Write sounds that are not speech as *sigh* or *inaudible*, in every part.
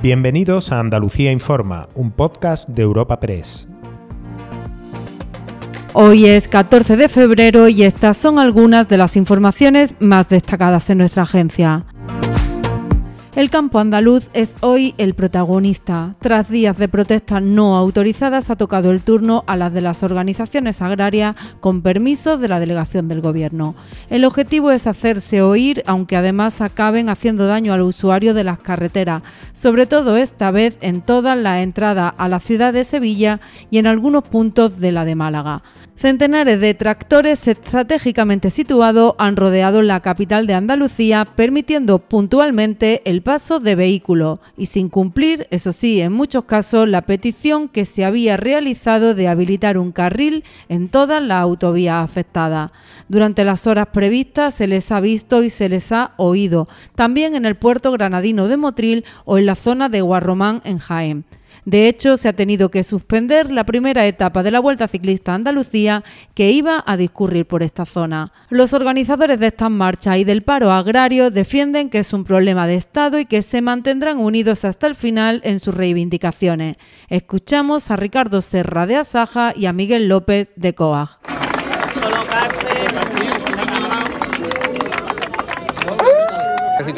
Bienvenidos a Andalucía Informa, un podcast de Europa Press. Hoy es 14 de febrero y estas son algunas de las informaciones más destacadas en nuestra agencia. El campo andaluz es hoy el protagonista. Tras días de protestas no autorizadas, ha tocado el turno a las de las organizaciones agrarias con permiso de la delegación del Gobierno. El objetivo es hacerse oír, aunque además acaben haciendo daño al usuario de las carreteras, sobre todo esta vez en todas las entradas a la ciudad de Sevilla y en algunos puntos de la de Málaga. Centenares de tractores estratégicamente situados han rodeado la capital de Andalucía, permitiendo puntualmente el paso de vehículos y sin cumplir, eso sí, en muchos casos, la petición que se había realizado de habilitar un carril en todas las autovías afectadas. Durante las horas previstas se les ha visto y se les ha oído, también en el puerto granadino de Motril o en la zona de Guarromán en Jaén. De hecho, se ha tenido que suspender la primera etapa de la Vuelta Ciclista Andalucía que iba a discurrir por esta zona. Los organizadores de estas marchas y del paro agrario defienden que es un problema de Estado y que se mantendrán unidos hasta el final en sus reivindicaciones. Escuchamos a Ricardo Serra de Asaja y a Miguel López de COAG.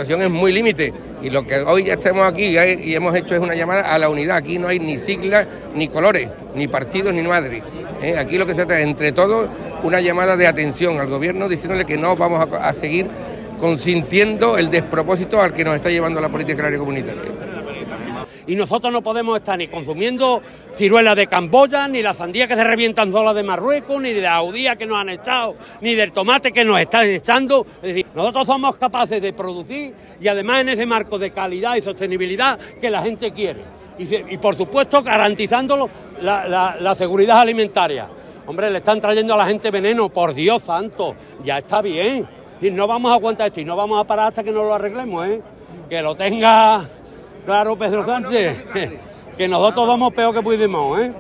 Situación es muy límite y lo que hoy ya estemos aquí y hemos hecho es una llamada a la unidad. Aquí no hay ni siglas, ni colores, ni partidos, ni madres. ¿eh? Aquí lo que se trata entre todos, una llamada de atención al gobierno diciéndole que no vamos a, a seguir consintiendo el despropósito al que nos está llevando la política agraria comunitaria y nosotros no podemos estar ni consumiendo ciruelas de Camboya, ni la sandía que se revientan solas de Marruecos, ni de la audía que nos han echado, ni del tomate que nos están echando. Es decir, nosotros somos capaces de producir y además en ese marco de calidad y sostenibilidad que la gente quiere. Y, por supuesto garantizando la, la seguridad alimentaria. Hombre, le están trayendo a la gente veneno, por Dios santo, ya está bien. Y no vamos a aguantar esto y no vamos a parar hasta que no lo arreglemos, ¿eh? Que lo tenga Claro, Pedro Sánchez, *laughs* que nosotros vamos peor que pudimos, ¿eh?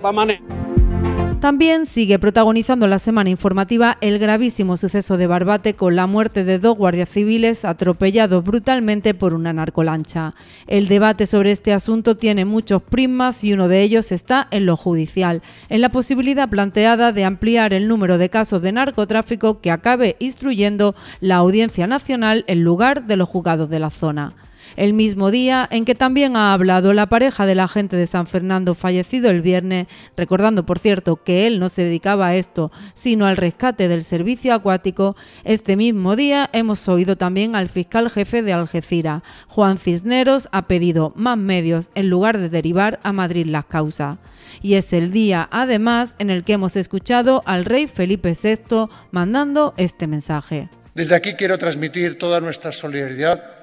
También sigue protagonizando la semana informativa el gravísimo suceso de Barbate con la muerte de dos guardias civiles atropellados brutalmente por una narcolancha. El debate sobre este asunto tiene muchos prismas y uno de ellos está en lo judicial, en la posibilidad planteada de ampliar el número de casos de narcotráfico que acabe instruyendo la Audiencia Nacional en lugar de los juzgados de la zona el mismo día en que también ha hablado la pareja del agente de San Fernando fallecido el viernes, recordando por cierto que él no se dedicaba a esto, sino al rescate del servicio acuático, este mismo día hemos oído también al fiscal jefe de Algeciras, Juan Cisneros, ha pedido más medios en lugar de derivar a Madrid las causas. Y es el día, además, en el que hemos escuchado al rey Felipe VI mandando este mensaje. Desde aquí quiero transmitir toda nuestra solidaridad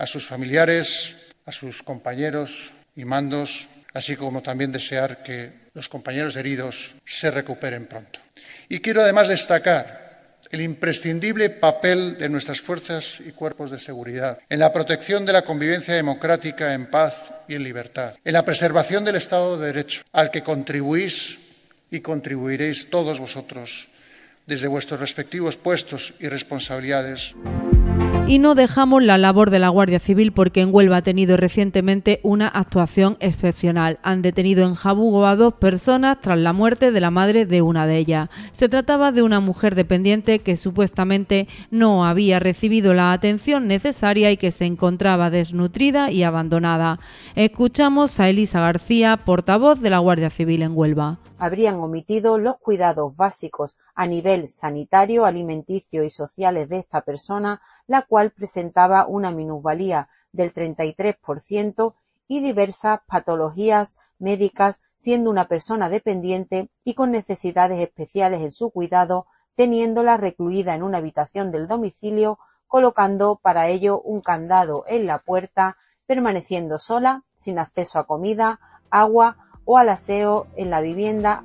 a sus familiares, a sus compañeros y mandos, así como también desear que los compañeros heridos se recuperen pronto. Y quiero además destacar el imprescindible papel de nuestras fuerzas y cuerpos de seguridad en la protección de la convivencia democrática en paz y en libertad, en la preservación del Estado de Derecho, al que contribuís y contribuiréis todos vosotros desde vuestros respectivos puestos y responsabilidades. Y no dejamos la labor de la Guardia Civil porque en Huelva ha tenido recientemente una actuación excepcional. Han detenido en Jabugo a dos personas tras la muerte de la madre de una de ellas. Se trataba de una mujer dependiente que supuestamente no había recibido la atención necesaria y que se encontraba desnutrida y abandonada. Escuchamos a Elisa García, portavoz de la Guardia Civil en Huelva habrían omitido los cuidados básicos a nivel sanitario, alimenticio y sociales de esta persona, la cual presentaba una minusvalía del 33% y diversas patologías médicas, siendo una persona dependiente y con necesidades especiales en su cuidado, teniéndola recluida en una habitación del domicilio, colocando para ello un candado en la puerta, permaneciendo sola, sin acceso a comida, agua o al aseo en la vivienda.